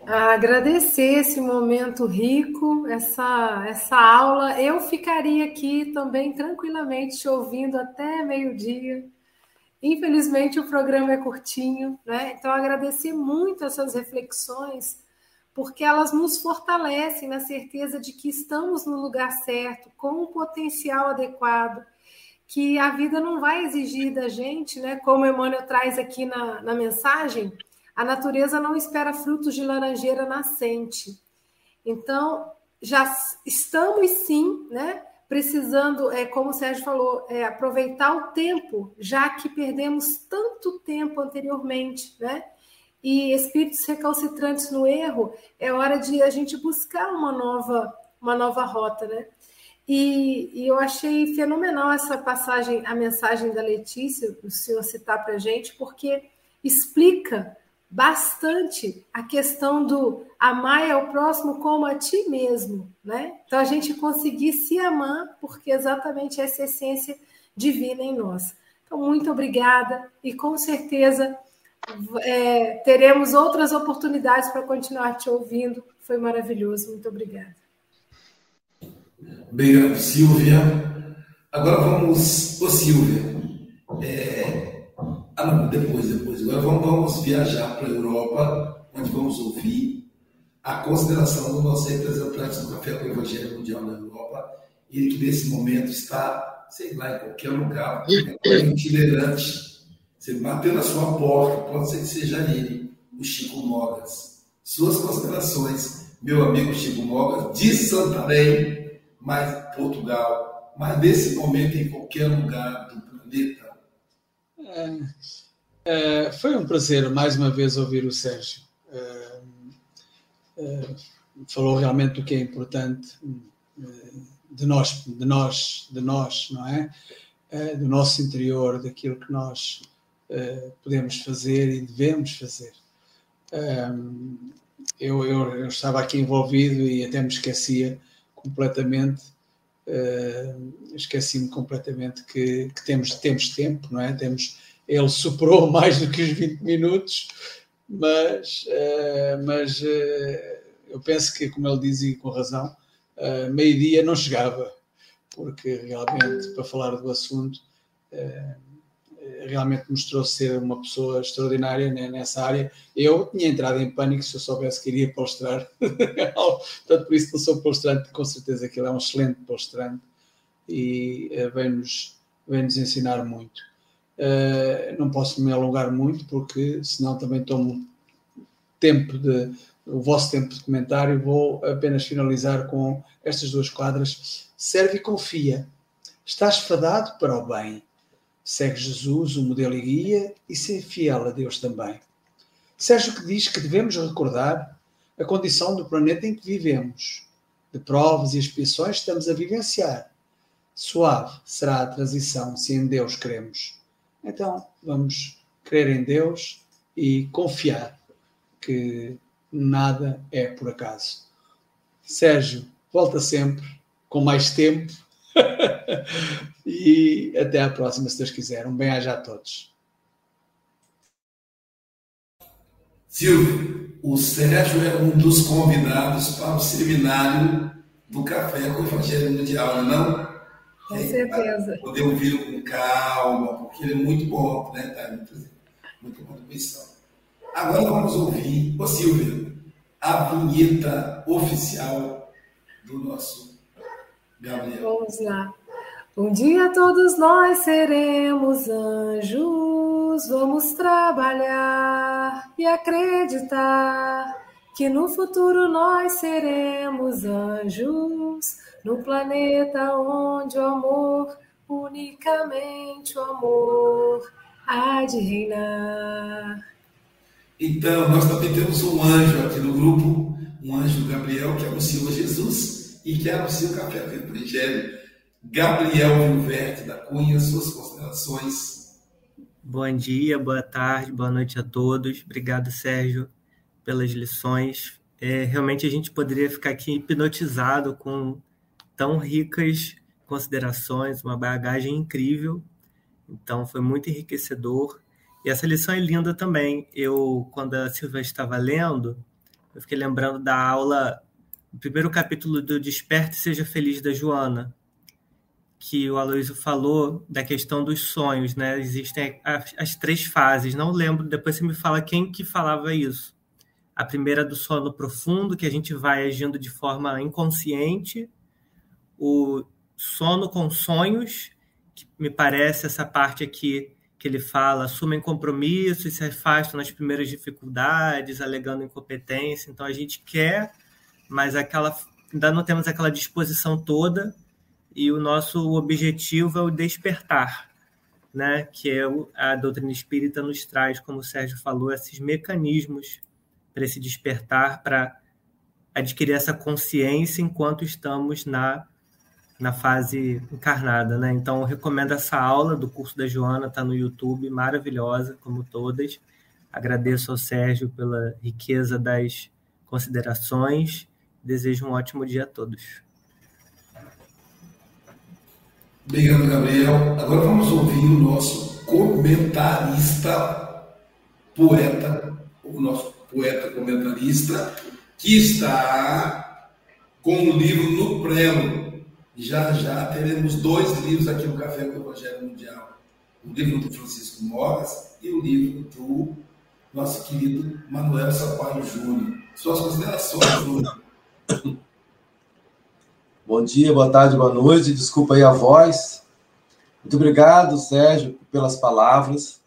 agradecer esse momento rico, essa, essa aula. Eu ficaria aqui também tranquilamente te ouvindo até meio-dia. Infelizmente o programa é curtinho, né? Então agradecer muito essas reflexões, porque elas nos fortalecem na certeza de que estamos no lugar certo, com o potencial adequado, que a vida não vai exigir da gente, né? Como o Emmanuel traz aqui na, na mensagem, a natureza não espera frutos de laranjeira nascente. Então, já estamos sim, né? Precisando, é, como o Sérgio falou, é, aproveitar o tempo, já que perdemos tanto tempo anteriormente, né? E espíritos recalcitrantes no erro, é hora de a gente buscar uma nova, uma nova rota, né? E, e, eu achei fenomenal essa passagem, a mensagem da Letícia, o senhor citar para a gente, porque explica bastante a questão do amar ao próximo como a ti mesmo, né? Então a gente conseguir se amar porque exatamente essa essência divina em nós. Então muito obrigada e com certeza é, teremos outras oportunidades para continuar te ouvindo. Foi maravilhoso. Muito obrigada. Obrigado, Silvia. Agora vamos, ô Silvia, é, ah, não, depois, depois. Agora vamos, vamos viajar para a Europa, onde vamos ouvir a consideração do nosso representante do Café com o Evangelho Mundial na Europa, ele que nesse momento está, sei lá, em qualquer lugar, é itinerante, Você bateu na sua porta, pode ser que seja ele, o Chico Mogas. Suas considerações, meu amigo Chico Mogas, de Santarém, mas Portugal, mas nesse momento em qualquer lugar do planeta. É, é, foi um prazer mais uma vez ouvir o Sérgio. É, é falou realmente do que é importante é, de nós, de nós, de nós, não é? é do nosso interior, daquilo que nós podemos fazer e devemos fazer. Eu, eu, eu, estava aqui envolvido e até me esquecia completamente, esqueci-me completamente que, que, temos, temos tempo, não é? Temos, ele superou mais do que os 20 minutos, mas, mas eu penso que, como ele diz e com razão, meio-dia não chegava, porque realmente, para falar do assunto, realmente mostrou ser uma pessoa extraordinária nessa área. Eu tinha entrado em pânico se eu soubesse que iria palestrar. Portanto, por isso não sou palestrante, com certeza que ele é um excelente palestrante e uh, vem-nos vem -nos ensinar muito. Uh, não posso me alongar muito, porque senão também tomo tempo de, o vosso tempo de comentário. Vou apenas finalizar com estas duas quadras. Serve e confia. Estás fadado para o bem Segue Jesus, o modelo e guia, e ser fiel a Deus também. Sérgio que diz que devemos recordar a condição do planeta em que vivemos, de provas e expiações estamos a vivenciar. Suave será a transição se em Deus cremos. Então, vamos crer em Deus e confiar que nada é por acaso. Sérgio, volta sempre, com mais tempo e até à próxima, se Deus quiser. Um bem-aja a todos. Silvio, o Sérgio é um dos convidados para o seminário do Café com o Evangelho Mundial, não é? Com é, certeza. Poder ouvi-lo com calma, porque ele é muito bom, né? Tá muito, muito contribuição. Agora vamos ouvir, ô Silvio, a vinheta oficial do nosso Gabriel. Vamos lá. Um dia todos nós seremos anjos, vamos trabalhar e acreditar que no futuro nós seremos anjos, no planeta onde o amor, unicamente o amor, há de reinar. Então, nós também temos um anjo aqui no grupo, um anjo Gabriel, que anunciou Jesus e que anuncia o café do Evangelho Gabriel Vilverte da Cunha, suas considerações. Bom dia, boa tarde, boa noite a todos. Obrigado, Sérgio, pelas lições. É, realmente a gente poderia ficar aqui hipnotizado com tão ricas considerações, uma bagagem incrível. Então, foi muito enriquecedor. E essa lição é linda também. Eu, quando a Silvia estava lendo, eu fiquei lembrando da aula, o primeiro capítulo do Desperte e Seja Feliz da Joana, que o Aloysio falou da questão dos sonhos, né? Existem as, as, três fases, não lembro, depois você me fala quem que falava isso. A primeira do sono profundo, que a gente vai agindo de forma inconsciente, o sono com sonhos, que me parece essa parte aqui que ele fala, assumem compromisso e se afastam nas primeiras dificuldades, alegando incompetência. Então a gente quer, mas aquela ainda não temos aquela disposição toda e o nosso objetivo é o despertar, né? que é a doutrina espírita nos traz, como o Sérgio falou, esses mecanismos para esse despertar, para adquirir essa consciência enquanto estamos na, na fase encarnada. Né? Então, eu recomendo essa aula do curso da Joana, está no YouTube, maravilhosa, como todas. Agradeço ao Sérgio pela riqueza das considerações. Desejo um ótimo dia a todos. Obrigado, Gabriel. Agora vamos ouvir o nosso comentarista, poeta, o nosso poeta comentarista, que está com o livro no prelo. Já já teremos dois livros aqui no Café com o Evangelho Mundial. O livro do Francisco Moras e o livro do nosso querido Manuel Sampaio Júnior. Suas considerações, Júnior. Bom dia, boa tarde, boa noite. Desculpa aí a voz. Muito obrigado, Sérgio, pelas palavras.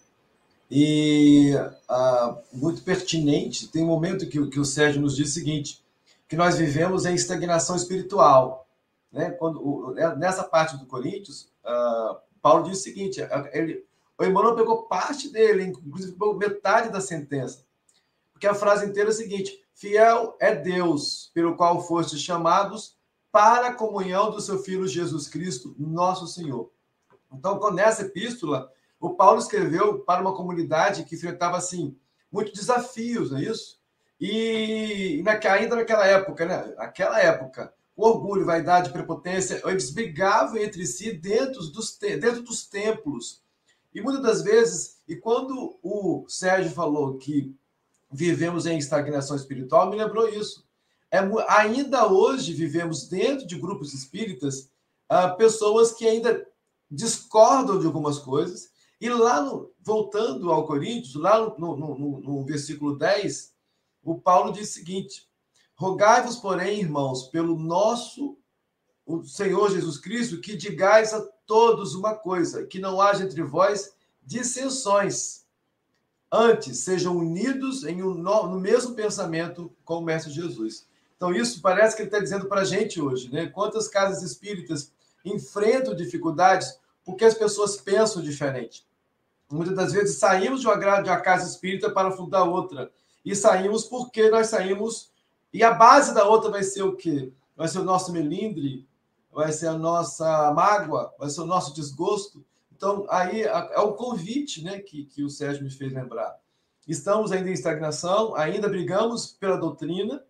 e ah, muito pertinente. Tem um momento que, que o Sérgio nos diz o seguinte, que nós vivemos em estagnação espiritual. Né? Quando, né, nessa parte do Coríntios, ah, Paulo diz o seguinte, ele, o Emmanuel pegou parte dele, inclusive pegou metade da sentença, porque a frase inteira é a seguinte, fiel é Deus, pelo qual fostes chamados para a comunhão do seu Filho Jesus Cristo, nosso Senhor. Então, nessa epístola, o Paulo escreveu para uma comunidade que enfrentava, assim, muitos desafios, não é isso? E ainda naquela época, né? Aquela época, orgulho, vaidade, prepotência, eles brigavam entre si dentro dos, dentro dos templos. E muitas das vezes, e quando o Sérgio falou que vivemos em estagnação espiritual, me lembrou isso. É, ainda hoje vivemos dentro de grupos espíritas uh, pessoas que ainda discordam de algumas coisas. E lá, no, voltando ao Coríntios, lá no, no, no, versículo 10, o Paulo diz o seguinte: Rogai-vos, porém, irmãos, pelo nosso o Senhor Jesus Cristo, que digais a todos uma coisa, que não haja entre vós dissensões. Antes, sejam unidos em um, no mesmo pensamento com o Mestre Jesus. Então, isso parece que ele está dizendo para a gente hoje, né? Quantas casas espíritas enfrentam dificuldades porque as pessoas pensam diferente. Muitas das vezes saímos de uma, de uma casa espírita para fundar outra. E saímos porque nós saímos. E a base da outra vai ser o quê? Vai ser o nosso melindre, vai ser a nossa mágoa, vai ser o nosso desgosto. Então, aí é o convite né, que, que o Sérgio me fez lembrar. Estamos ainda em estagnação, ainda brigamos pela doutrina,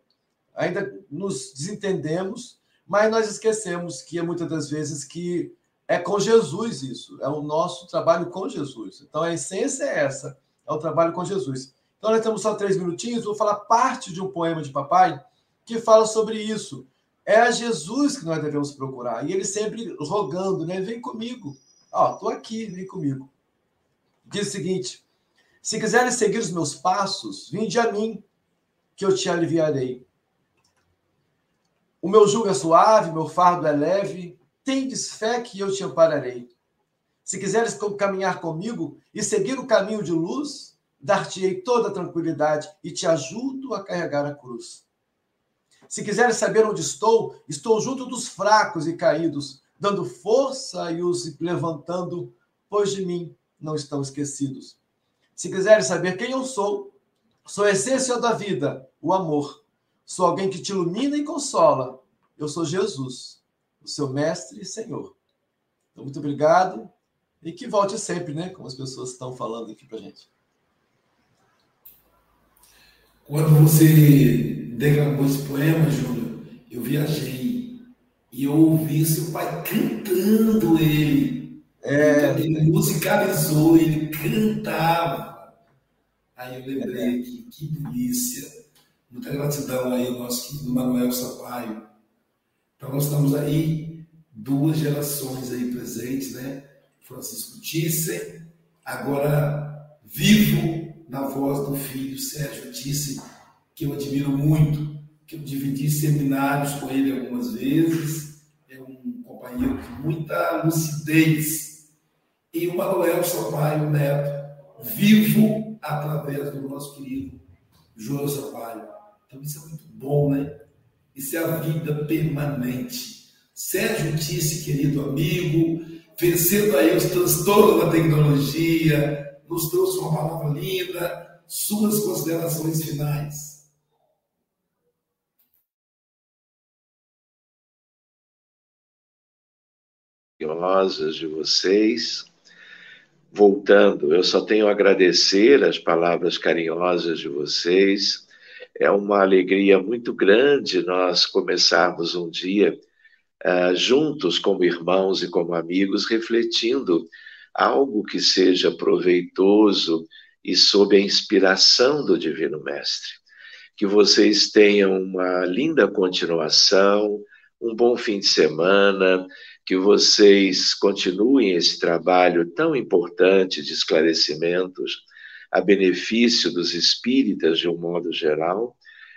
ainda nos desentendemos, mas nós esquecemos que muitas das vezes que é com Jesus isso, é o nosso trabalho com Jesus. Então a essência é essa, é o trabalho com Jesus. Então nós temos só três minutinhos, vou falar parte de um poema de papai que fala sobre isso. É a Jesus que nós devemos procurar. E ele sempre rogando, né? Vem comigo. Ó, tô aqui, vem comigo. Diz o seguinte: se quiseres seguir os meus passos, vinde a mim, que eu te aliviarei. O meu jugo é suave, meu fardo é leve, tendes fé que eu te ampararei. Se quiseres caminhar comigo e seguir o caminho de luz, dar-te-ei toda a tranquilidade e te ajudo a carregar a cruz. Se quiseres saber onde estou, estou junto dos fracos e caídos, dando força e os levantando, pois de mim não estão esquecidos. Se quiseres saber quem eu sou, sou a essência da vida, o amor. Sou alguém que te ilumina e consola. Eu sou Jesus, o seu mestre e senhor. Então, muito obrigado e que volte sempre, né? Como as pessoas estão falando aqui para gente. Quando você declamou esse poema, Júlio, eu viajei e eu ouvi seu pai cantando ele. É, então, ele musicalizou, ele cantava. Aí eu lembrei que, que delícia. Muita gratidão aí ao nosso querido Manuel Sampaio. Então nós estamos aí, duas gerações aí presentes, né? Francisco Thyssen, agora vivo na voz do filho Sérgio Thyssen, que eu admiro muito, que eu dividi seminários com ele algumas vezes, é um companheiro de muita lucidez. E o Manuel Sampaio Neto, vivo através do nosso querido João Sampaio. Então isso é muito bom, né? Isso é a vida permanente. Sérgio Tisse, querido amigo, vencendo aí os transtornos da tecnologia, nos trouxe uma palavra linda, suas considerações finais. Carinhosas de vocês. Voltando, eu só tenho a agradecer as palavras carinhosas de vocês é uma alegria muito grande nós começarmos um dia uh, juntos, como irmãos e como amigos, refletindo algo que seja proveitoso e sob a inspiração do Divino Mestre. Que vocês tenham uma linda continuação, um bom fim de semana, que vocês continuem esse trabalho tão importante de esclarecimentos a benefício dos espíritas de um modo geral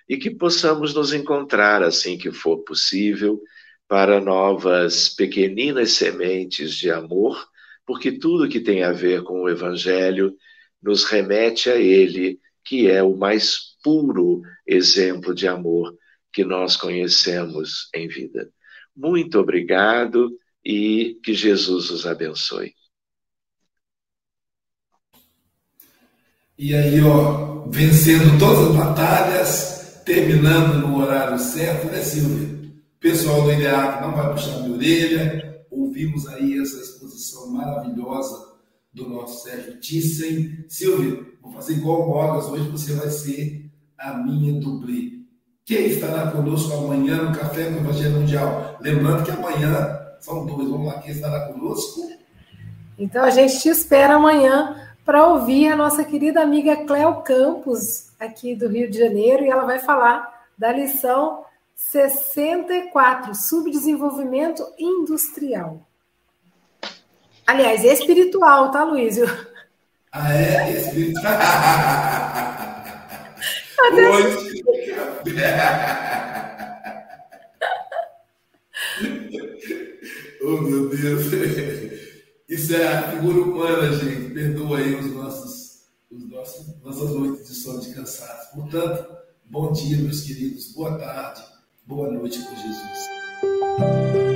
e que possamos nos encontrar assim que for possível para novas pequeninas sementes de amor, porque tudo que tem a ver com o evangelho nos remete a Ele, que é o mais puro exemplo de amor que nós conhecemos em vida. Muito obrigado e que Jesus os abençoe. E aí, ó, vencendo todas as batalhas, terminando no horário certo, né, Silvia? Pessoal do IDEAC não vai puxar minha orelha. Ouvimos aí essa exposição maravilhosa do nosso Sérgio Thyssen. Silvia, vou fazer igual o hoje você vai ser a minha dublê. Quem estará conosco amanhã no Café com o Evangelho Mundial? Lembrando que amanhã são dois. Vamos lá, quem estará conosco? Então a gente te espera amanhã para ouvir a nossa querida amiga Cléo Campos, aqui do Rio de Janeiro, e ela vai falar da lição 64, Subdesenvolvimento Industrial. Aliás, espiritual, tá, Luísio? Ah, é? Espiritual. Hoje. oh, meu Deus. Isso é a figura humana, gente. Perdoa aí os nossos, os nossos, nossas noites de sono de cansaço. Portanto, bom dia, meus queridos. Boa tarde. Boa noite com Jesus.